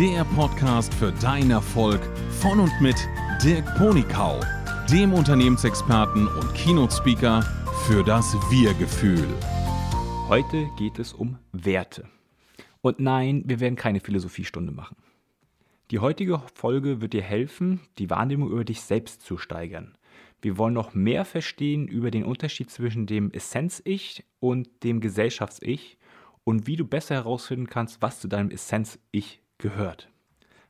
der Podcast für deinen Erfolg von und mit Dirk Ponikau, dem Unternehmensexperten und Keynote-Speaker für das Wir-Gefühl. Heute geht es um Werte. Und nein, wir werden keine Philosophiestunde machen. Die heutige Folge wird dir helfen, die Wahrnehmung über dich selbst zu steigern. Wir wollen noch mehr verstehen über den Unterschied zwischen dem Essenz-Ich und dem Gesellschafts-Ich und wie du besser herausfinden kannst, was zu deinem Essenz-Ich gehört.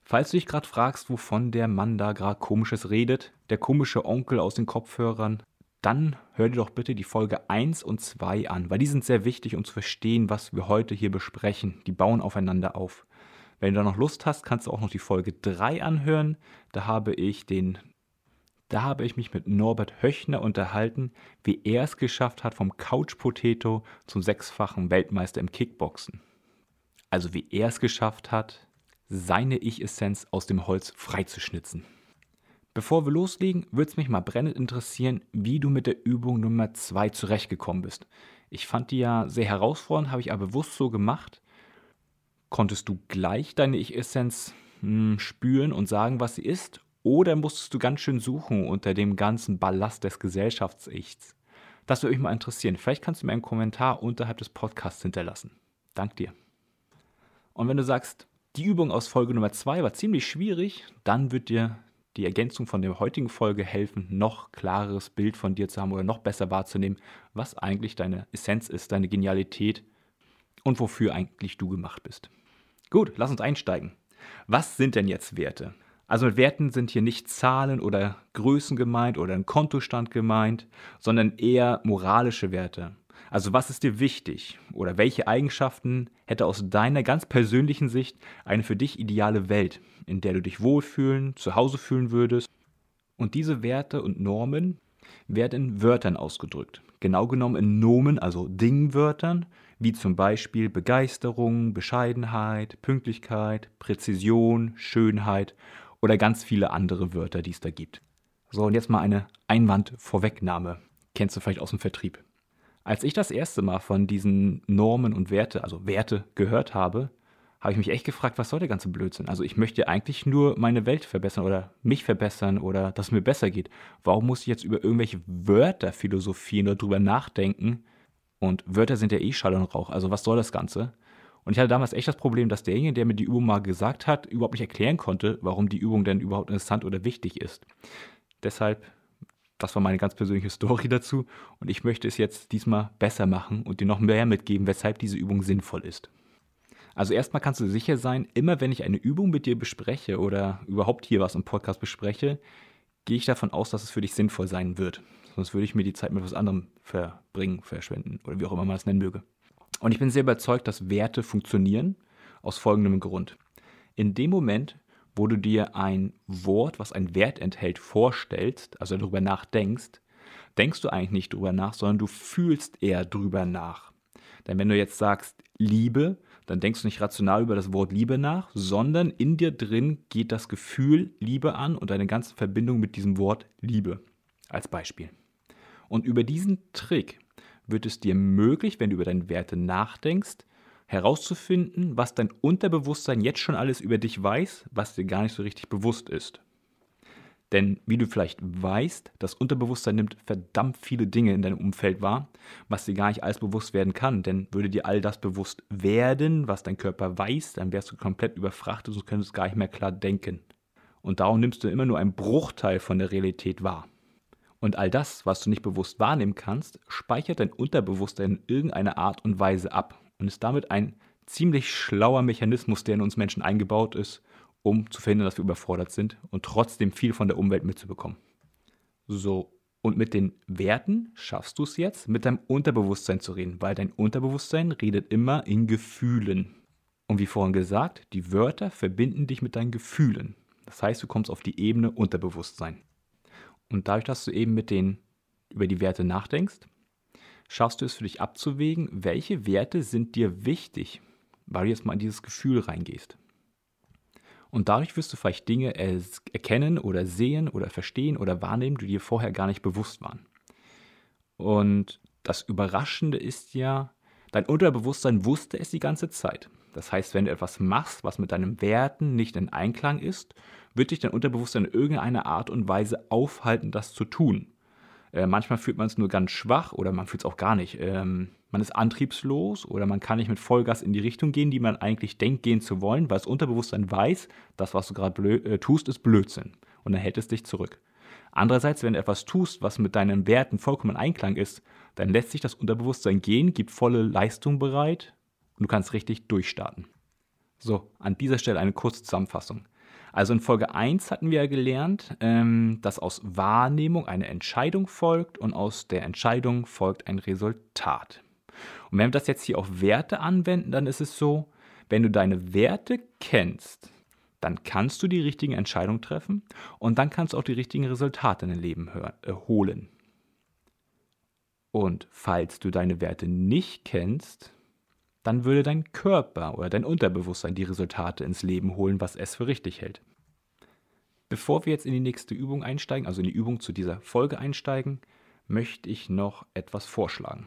Falls du dich gerade fragst, wovon der Mann da gerade komisches redet, der komische Onkel aus den Kopfhörern, dann hör dir doch bitte die Folge 1 und 2 an, weil die sind sehr wichtig, um zu verstehen, was wir heute hier besprechen. Die bauen aufeinander auf. Wenn du da noch Lust hast, kannst du auch noch die Folge 3 anhören. Da habe ich den da habe ich mich mit Norbert Höchner unterhalten, wie er es geschafft hat, vom Couch Potato zum sechsfachen Weltmeister im Kickboxen. Also wie er es geschafft hat, seine Ich-Essenz aus dem Holz freizuschnitzen. Bevor wir loslegen, würde es mich mal brennend interessieren, wie du mit der Übung Nummer 2 zurechtgekommen bist. Ich fand die ja sehr herausfordernd, habe ich aber bewusst so gemacht. Konntest du gleich deine Ich-Essenz hm, spüren und sagen, was sie ist? Oder musstest du ganz schön suchen unter dem ganzen Ballast des Gesellschafts-Ichs? Das würde mich mal interessieren. Vielleicht kannst du mir einen Kommentar unterhalb des Podcasts hinterlassen. Dank dir. Und wenn du sagst, die Übung aus Folge Nummer 2 war ziemlich schwierig, dann wird dir die Ergänzung von der heutigen Folge helfen, noch klareres Bild von dir zu haben oder noch besser wahrzunehmen, was eigentlich deine Essenz ist, deine Genialität und wofür eigentlich du gemacht bist. Gut, lass uns einsteigen. Was sind denn jetzt Werte? Also mit Werten sind hier nicht Zahlen oder Größen gemeint oder ein Kontostand gemeint, sondern eher moralische Werte. Also was ist dir wichtig oder welche Eigenschaften hätte aus deiner ganz persönlichen Sicht eine für dich ideale Welt, in der du dich wohlfühlen, zu Hause fühlen würdest? Und diese Werte und Normen werden in Wörtern ausgedrückt. Genau genommen in Nomen, also Dingwörtern, wie zum Beispiel Begeisterung, Bescheidenheit, Pünktlichkeit, Präzision, Schönheit oder ganz viele andere Wörter, die es da gibt. So, und jetzt mal eine Einwandvorwegnahme. Kennst du vielleicht aus dem Vertrieb. Als ich das erste Mal von diesen Normen und Werte, also Werte, gehört habe, habe ich mich echt gefragt, was soll der ganze Blödsinn? Also ich möchte eigentlich nur meine Welt verbessern oder mich verbessern oder dass es mir besser geht. Warum muss ich jetzt über irgendwelche Wörter philosophieren oder drüber nachdenken? Und Wörter sind ja eh Schall und Rauch. Also was soll das Ganze? Und ich hatte damals echt das Problem, dass derjenige, der mir die Übung mal gesagt hat, überhaupt nicht erklären konnte, warum die Übung denn überhaupt interessant oder wichtig ist. Deshalb, das war meine ganz persönliche Story dazu. Und ich möchte es jetzt diesmal besser machen und dir noch mehr mitgeben, weshalb diese Übung sinnvoll ist. Also erstmal kannst du sicher sein, immer wenn ich eine Übung mit dir bespreche oder überhaupt hier was im Podcast bespreche, gehe ich davon aus, dass es für dich sinnvoll sein wird. Sonst würde ich mir die Zeit mit etwas anderem verbringen, verschwenden oder wie auch immer man es nennen möge. Und ich bin sehr überzeugt, dass Werte funktionieren aus folgendem Grund. In dem Moment, wo du dir ein Wort, was einen Wert enthält, vorstellst, also darüber nachdenkst, denkst du eigentlich nicht drüber nach, sondern du fühlst eher drüber nach. Denn wenn du jetzt sagst Liebe, dann denkst du nicht rational über das Wort Liebe nach, sondern in dir drin geht das Gefühl Liebe an und deine ganze Verbindung mit diesem Wort Liebe als Beispiel. Und über diesen Trick wird es dir möglich, wenn du über deine Werte nachdenkst, herauszufinden, was dein Unterbewusstsein jetzt schon alles über dich weiß, was dir gar nicht so richtig bewusst ist. Denn wie du vielleicht weißt, das Unterbewusstsein nimmt verdammt viele Dinge in deinem Umfeld wahr, was dir gar nicht alles bewusst werden kann. Denn würde dir all das bewusst werden, was dein Körper weiß, dann wärst du komplett überfrachtet und könntest gar nicht mehr klar denken. Und darum nimmst du immer nur einen Bruchteil von der Realität wahr. Und all das, was du nicht bewusst wahrnehmen kannst, speichert dein Unterbewusstsein in irgendeiner Art und Weise ab und ist damit ein ziemlich schlauer Mechanismus, der in uns Menschen eingebaut ist, um zu verhindern, dass wir überfordert sind und trotzdem viel von der Umwelt mitzubekommen. So, und mit den Werten schaffst du es jetzt, mit deinem Unterbewusstsein zu reden, weil dein Unterbewusstsein redet immer in Gefühlen. Und wie vorhin gesagt, die Wörter verbinden dich mit deinen Gefühlen. Das heißt, du kommst auf die Ebene Unterbewusstsein. Und dadurch, dass du eben mit den über die Werte nachdenkst, schaffst du es für dich abzuwägen, welche Werte sind dir wichtig, weil du jetzt mal in dieses Gefühl reingehst. Und dadurch wirst du vielleicht Dinge erkennen oder sehen oder verstehen oder wahrnehmen, die dir vorher gar nicht bewusst waren. Und das Überraschende ist ja, dein Unterbewusstsein wusste es die ganze Zeit. Das heißt, wenn du etwas machst, was mit deinen Werten nicht in Einklang ist, wird dich dein Unterbewusstsein in irgendeiner Art und Weise aufhalten, das zu tun. Äh, manchmal fühlt man es nur ganz schwach oder man fühlt es auch gar nicht. Ähm, man ist antriebslos oder man kann nicht mit Vollgas in die Richtung gehen, die man eigentlich denkt, gehen zu wollen, weil das Unterbewusstsein weiß, das, was du gerade äh, tust, ist Blödsinn. Und dann hält es dich zurück. Andererseits, wenn du etwas tust, was mit deinen Werten vollkommen in Einklang ist, dann lässt sich das Unterbewusstsein gehen, gibt volle Leistung bereit und du kannst richtig durchstarten. So, an dieser Stelle eine kurze Zusammenfassung. Also in Folge 1 hatten wir ja gelernt, ähm, dass aus Wahrnehmung eine Entscheidung folgt und aus der Entscheidung folgt ein Resultat. Und wenn wir das jetzt hier auf Werte anwenden, dann ist es so, wenn du deine Werte kennst, dann kannst du die richtigen Entscheidungen treffen und dann kannst du auch die richtigen Resultate in dein Leben äh, holen. Und falls du deine Werte nicht kennst, dann würde dein Körper oder dein Unterbewusstsein die Resultate ins Leben holen, was es für richtig hält. Bevor wir jetzt in die nächste Übung einsteigen, also in die Übung zu dieser Folge einsteigen, möchte ich noch etwas vorschlagen.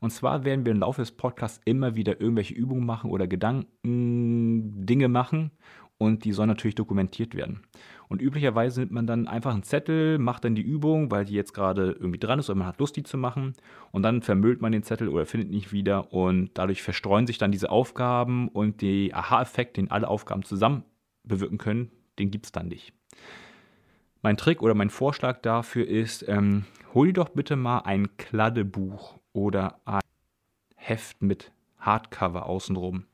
Und zwar werden wir im Laufe des Podcasts immer wieder irgendwelche Übungen machen oder Gedanken, Dinge machen und die sollen natürlich dokumentiert werden. Und üblicherweise nimmt man dann einfach einen Zettel, macht dann die Übung, weil die jetzt gerade irgendwie dran ist oder man hat Lust, die zu machen. Und dann vermüllt man den Zettel oder findet nicht wieder und dadurch verstreuen sich dann diese Aufgaben und der Aha-Effekt, den alle Aufgaben zusammen bewirken können, den gibt es dann nicht. Mein Trick oder mein Vorschlag dafür ist, ähm, hol dir doch bitte mal ein Kladdebuch oder ein Heft mit Hardcover außenrum.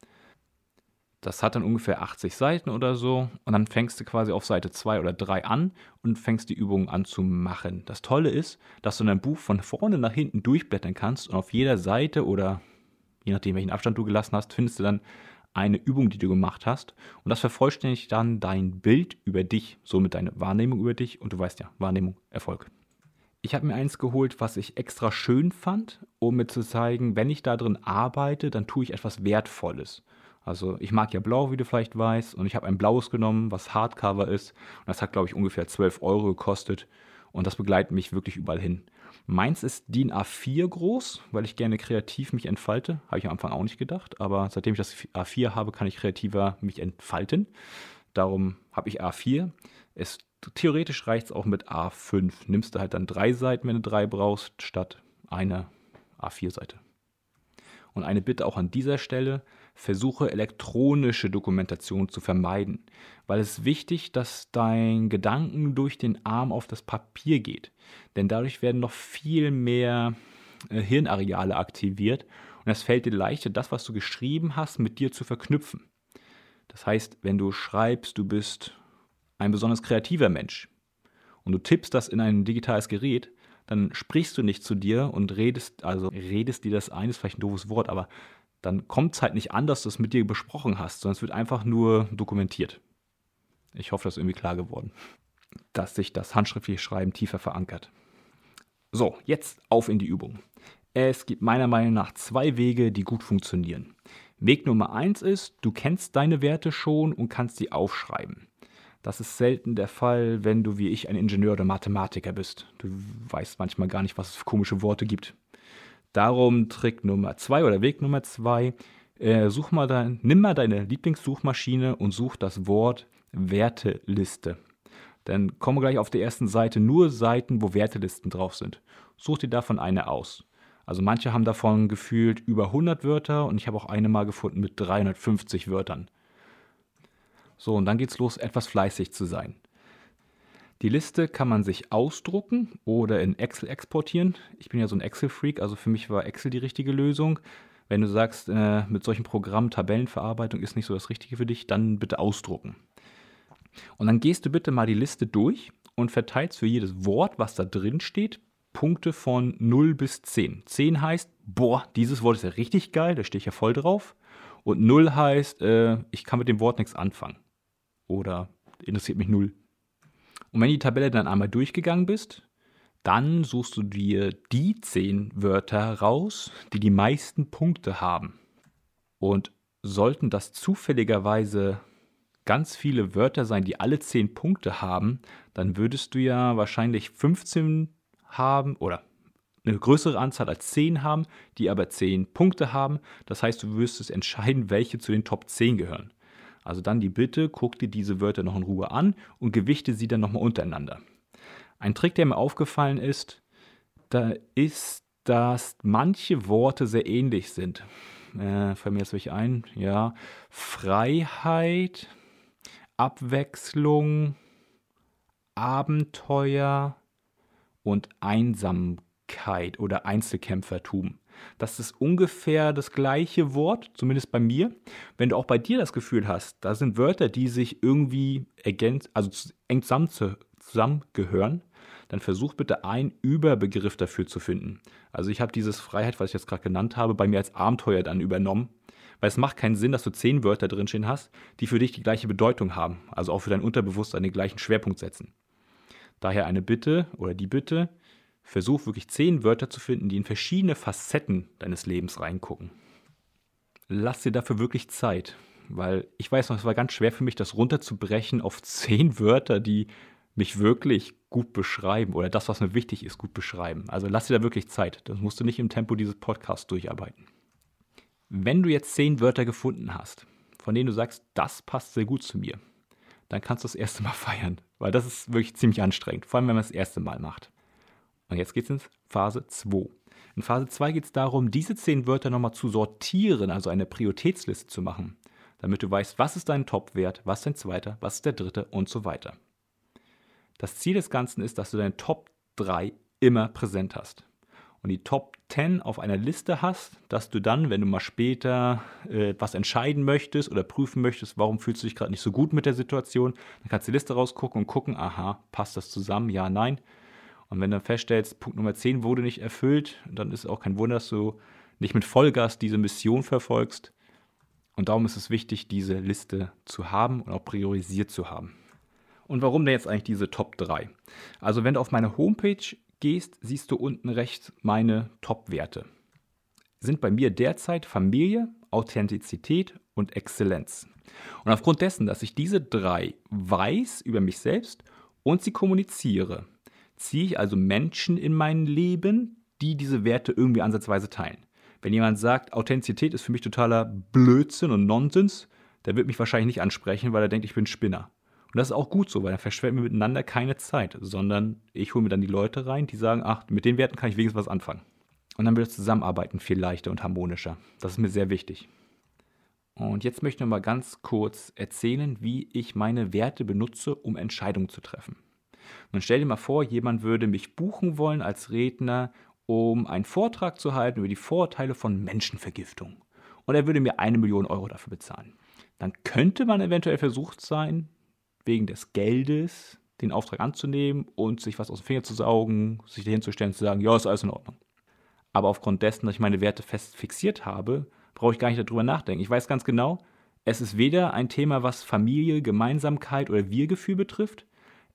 Das hat dann ungefähr 80 Seiten oder so. Und dann fängst du quasi auf Seite 2 oder 3 an und fängst die Übungen an zu machen. Das Tolle ist, dass du dein Buch von vorne nach hinten durchblättern kannst und auf jeder Seite oder je nachdem, welchen Abstand du gelassen hast, findest du dann eine Übung, die du gemacht hast. Und das vervollständigt dann dein Bild über dich, somit deine Wahrnehmung über dich. Und du weißt ja, Wahrnehmung, Erfolg. Ich habe mir eins geholt, was ich extra schön fand, um mir zu zeigen, wenn ich da drin arbeite, dann tue ich etwas Wertvolles. Also ich mag ja blau, wie du vielleicht weißt, und ich habe ein blaues genommen, was Hardcover ist. Und das hat, glaube ich, ungefähr 12 Euro gekostet. Und das begleitet mich wirklich überall hin. Meins ist DIN A4 groß, weil ich gerne kreativ mich entfalte. Habe ich am Anfang auch nicht gedacht, aber seitdem ich das A4 habe, kann ich kreativer mich entfalten. Darum habe ich A4. Es, theoretisch reicht es auch mit A5. Nimmst du halt dann drei Seiten, wenn du drei brauchst, statt eine A4-Seite. Und eine Bitte auch an dieser Stelle, versuche elektronische Dokumentation zu vermeiden, weil es wichtig, dass dein Gedanken durch den Arm auf das Papier geht, denn dadurch werden noch viel mehr äh, Hirnareale aktiviert und es fällt dir leichter, das, was du geschrieben hast, mit dir zu verknüpfen. Das heißt, wenn du schreibst, du bist ein besonders kreativer Mensch und du tippst das in ein digitales Gerät, dann sprichst du nicht zu dir und redest, also redest dir das ein, ist vielleicht ein doofes Wort, aber dann kommt es halt nicht an, dass du es mit dir besprochen hast, sondern es wird einfach nur dokumentiert. Ich hoffe, das ist irgendwie klar geworden, dass sich das handschriftliche Schreiben tiefer verankert. So, jetzt auf in die Übung. Es gibt meiner Meinung nach zwei Wege, die gut funktionieren. Weg Nummer eins ist, du kennst deine Werte schon und kannst sie aufschreiben. Das ist selten der Fall, wenn du wie ich ein Ingenieur oder Mathematiker bist. Du weißt manchmal gar nicht, was es für komische Worte gibt. Darum Trick Nummer zwei oder Weg Nummer zwei. Äh, such mal dein, nimm mal deine Lieblingssuchmaschine und such das Wort Werteliste. Dann kommen gleich auf der ersten Seite nur Seiten, wo Wertelisten drauf sind. Such dir davon eine aus. Also manche haben davon gefühlt über 100 Wörter und ich habe auch eine mal gefunden mit 350 Wörtern. So, und dann geht's los, etwas fleißig zu sein. Die Liste kann man sich ausdrucken oder in Excel exportieren. Ich bin ja so ein Excel-Freak, also für mich war Excel die richtige Lösung. Wenn du sagst, äh, mit solchen Programmen Tabellenverarbeitung ist nicht so das Richtige für dich, dann bitte ausdrucken. Und dann gehst du bitte mal die Liste durch und verteilst für jedes Wort, was da drin steht, Punkte von 0 bis 10. 10 heißt, boah, dieses Wort ist ja richtig geil, da stehe ich ja voll drauf. Und 0 heißt, äh, ich kann mit dem Wort nichts anfangen. Oder interessiert mich null. Und wenn die Tabelle dann einmal durchgegangen bist, dann suchst du dir die zehn Wörter raus, die die meisten Punkte haben. Und sollten das zufälligerweise ganz viele Wörter sein, die alle zehn Punkte haben, dann würdest du ja wahrscheinlich 15 haben oder eine größere Anzahl als 10 haben, die aber 10 Punkte haben. Das heißt, du es entscheiden, welche zu den Top 10 gehören. Also dann die Bitte, guck dir diese Wörter noch in Ruhe an und gewichte sie dann nochmal untereinander. Ein Trick, der mir aufgefallen ist, da ist, dass manche Worte sehr ähnlich sind. Äh, fällt mir jetzt welche ein? Ja. Freiheit, Abwechslung, Abenteuer und Einsamkeit oder Einzelkämpfertum. Das ist ungefähr das gleiche Wort, zumindest bei mir. Wenn du auch bei dir das Gefühl hast, da sind Wörter, die sich irgendwie ergänzen, also eng zusammengehören, dann versuch bitte einen Überbegriff dafür zu finden. Also ich habe dieses Freiheit, was ich jetzt gerade genannt habe, bei mir als Abenteuer dann übernommen. Weil es macht keinen Sinn, dass du zehn Wörter drinstehen hast, die für dich die gleiche Bedeutung haben, also auch für dein Unterbewusstsein den gleichen Schwerpunkt setzen. Daher eine Bitte oder die Bitte, versuch wirklich zehn Wörter zu finden, die in verschiedene Facetten deines Lebens reingucken. Lass dir dafür wirklich Zeit, weil ich weiß noch, es war ganz schwer für mich, das runterzubrechen auf zehn Wörter, die mich wirklich gut beschreiben oder das, was mir wichtig ist, gut beschreiben. Also lass dir da wirklich Zeit. Das musst du nicht im Tempo dieses Podcasts durcharbeiten. Wenn du jetzt zehn Wörter gefunden hast, von denen du sagst, das passt sehr gut zu mir, dann kannst du das erste Mal feiern, weil das ist wirklich ziemlich anstrengend, vor allem wenn man das erste Mal macht. Und jetzt geht es in Phase 2. In Phase 2 geht es darum, diese zehn Wörter nochmal zu sortieren, also eine Prioritätsliste zu machen, damit du weißt, was ist dein Top-Wert, was ist dein zweiter, was ist der dritte und so weiter. Das Ziel des Ganzen ist, dass du deine Top 3 immer präsent hast. Und die Top 10 auf einer Liste hast, dass du dann, wenn du mal später äh, was entscheiden möchtest oder prüfen möchtest, warum fühlst du dich gerade nicht so gut mit der Situation, dann kannst du die Liste rausgucken und gucken, aha, passt das zusammen? Ja, nein. Und wenn du dann feststellst, Punkt Nummer 10 wurde nicht erfüllt, dann ist es auch kein Wunder, dass du nicht mit Vollgas diese Mission verfolgst. Und darum ist es wichtig, diese Liste zu haben und auch priorisiert zu haben. Und warum denn jetzt eigentlich diese Top 3? Also wenn du auf meine Homepage gehst, siehst du unten rechts meine Top-Werte. Sind bei mir derzeit Familie, Authentizität und Exzellenz. Und aufgrund dessen, dass ich diese drei weiß über mich selbst und sie kommuniziere, ziehe ich also Menschen in mein Leben, die diese Werte irgendwie ansatzweise teilen. Wenn jemand sagt, Authentizität ist für mich totaler Blödsinn und Nonsens, der wird mich wahrscheinlich nicht ansprechen, weil er denkt, ich bin Spinner. Und das ist auch gut so, weil dann verschwenden wir miteinander keine Zeit, sondern ich hole mir dann die Leute rein, die sagen, ach, mit den Werten kann ich wenigstens was anfangen. Und dann wird das Zusammenarbeiten viel leichter und harmonischer. Das ist mir sehr wichtig. Und jetzt möchte ich noch mal ganz kurz erzählen, wie ich meine Werte benutze, um Entscheidungen zu treffen. Nun stell dir mal vor, jemand würde mich buchen wollen als Redner, um einen Vortrag zu halten über die Vorteile von Menschenvergiftung. Und er würde mir eine Million Euro dafür bezahlen. Dann könnte man eventuell versucht sein, wegen des Geldes den Auftrag anzunehmen und sich was aus dem Finger zu saugen, sich dahinzustellen und zu sagen, ja, ist alles in Ordnung. Aber aufgrund dessen, dass ich meine Werte fest fixiert habe, brauche ich gar nicht darüber nachdenken. Ich weiß ganz genau, es ist weder ein Thema, was Familie, Gemeinsamkeit oder Wir-Gefühl betrifft.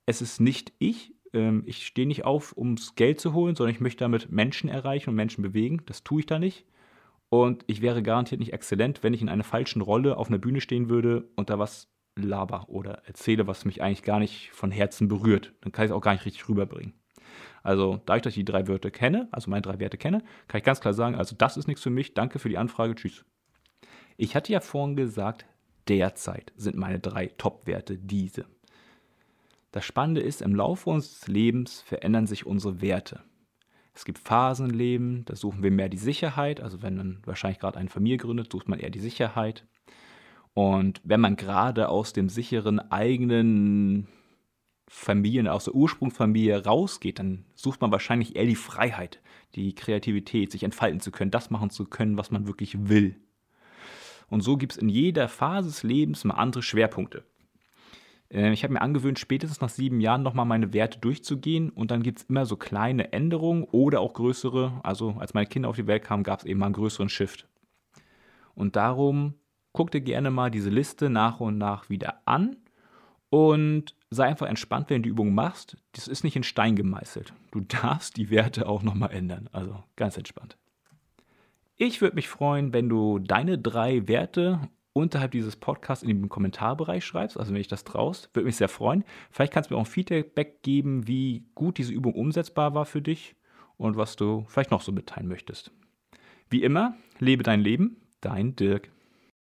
Es ist nicht ich. Ähm, ich stehe nicht auf, um das Geld zu holen, sondern ich möchte damit Menschen erreichen und Menschen bewegen. Das tue ich da nicht. Und ich wäre garantiert nicht exzellent, wenn ich in einer falschen Rolle auf einer Bühne stehen würde und da was laber oder erzähle, was mich eigentlich gar nicht von Herzen berührt. Dann kann ich es auch gar nicht richtig rüberbringen. Also, dass ich die drei Wörter kenne, also meine drei Werte kenne, kann ich ganz klar sagen, also das ist nichts für mich, danke für die Anfrage, tschüss. Ich hatte ja vorhin gesagt, derzeit sind meine drei Top-Werte diese. Das Spannende ist, im Laufe unseres Lebens verändern sich unsere Werte. Es gibt Phasen im Leben, da suchen wir mehr die Sicherheit, also wenn man wahrscheinlich gerade eine Familie gründet, sucht man eher die Sicherheit. Und wenn man gerade aus dem sicheren eigenen Familien, aus der Ursprungsfamilie rausgeht, dann sucht man wahrscheinlich eher die Freiheit, die Kreativität, sich entfalten zu können, das machen zu können, was man wirklich will. Und so gibt es in jeder Phase des Lebens mal andere Schwerpunkte. Äh, ich habe mir angewöhnt, spätestens nach sieben Jahren nochmal meine Werte durchzugehen und dann gibt es immer so kleine Änderungen oder auch größere. Also als meine Kinder auf die Welt kamen, gab es eben mal einen größeren Shift. Und darum guck dir gerne mal diese Liste nach und nach wieder an und sei einfach entspannt, wenn du die Übung machst. Das ist nicht in Stein gemeißelt. Du darfst die Werte auch nochmal ändern. Also ganz entspannt. Ich würde mich freuen, wenn du deine drei Werte unterhalb dieses Podcasts in den Kommentarbereich schreibst, also wenn ich das traust, würde mich sehr freuen. Vielleicht kannst du mir auch ein Feedback geben, wie gut diese Übung umsetzbar war für dich und was du vielleicht noch so mitteilen möchtest. Wie immer, lebe dein Leben, dein Dirk.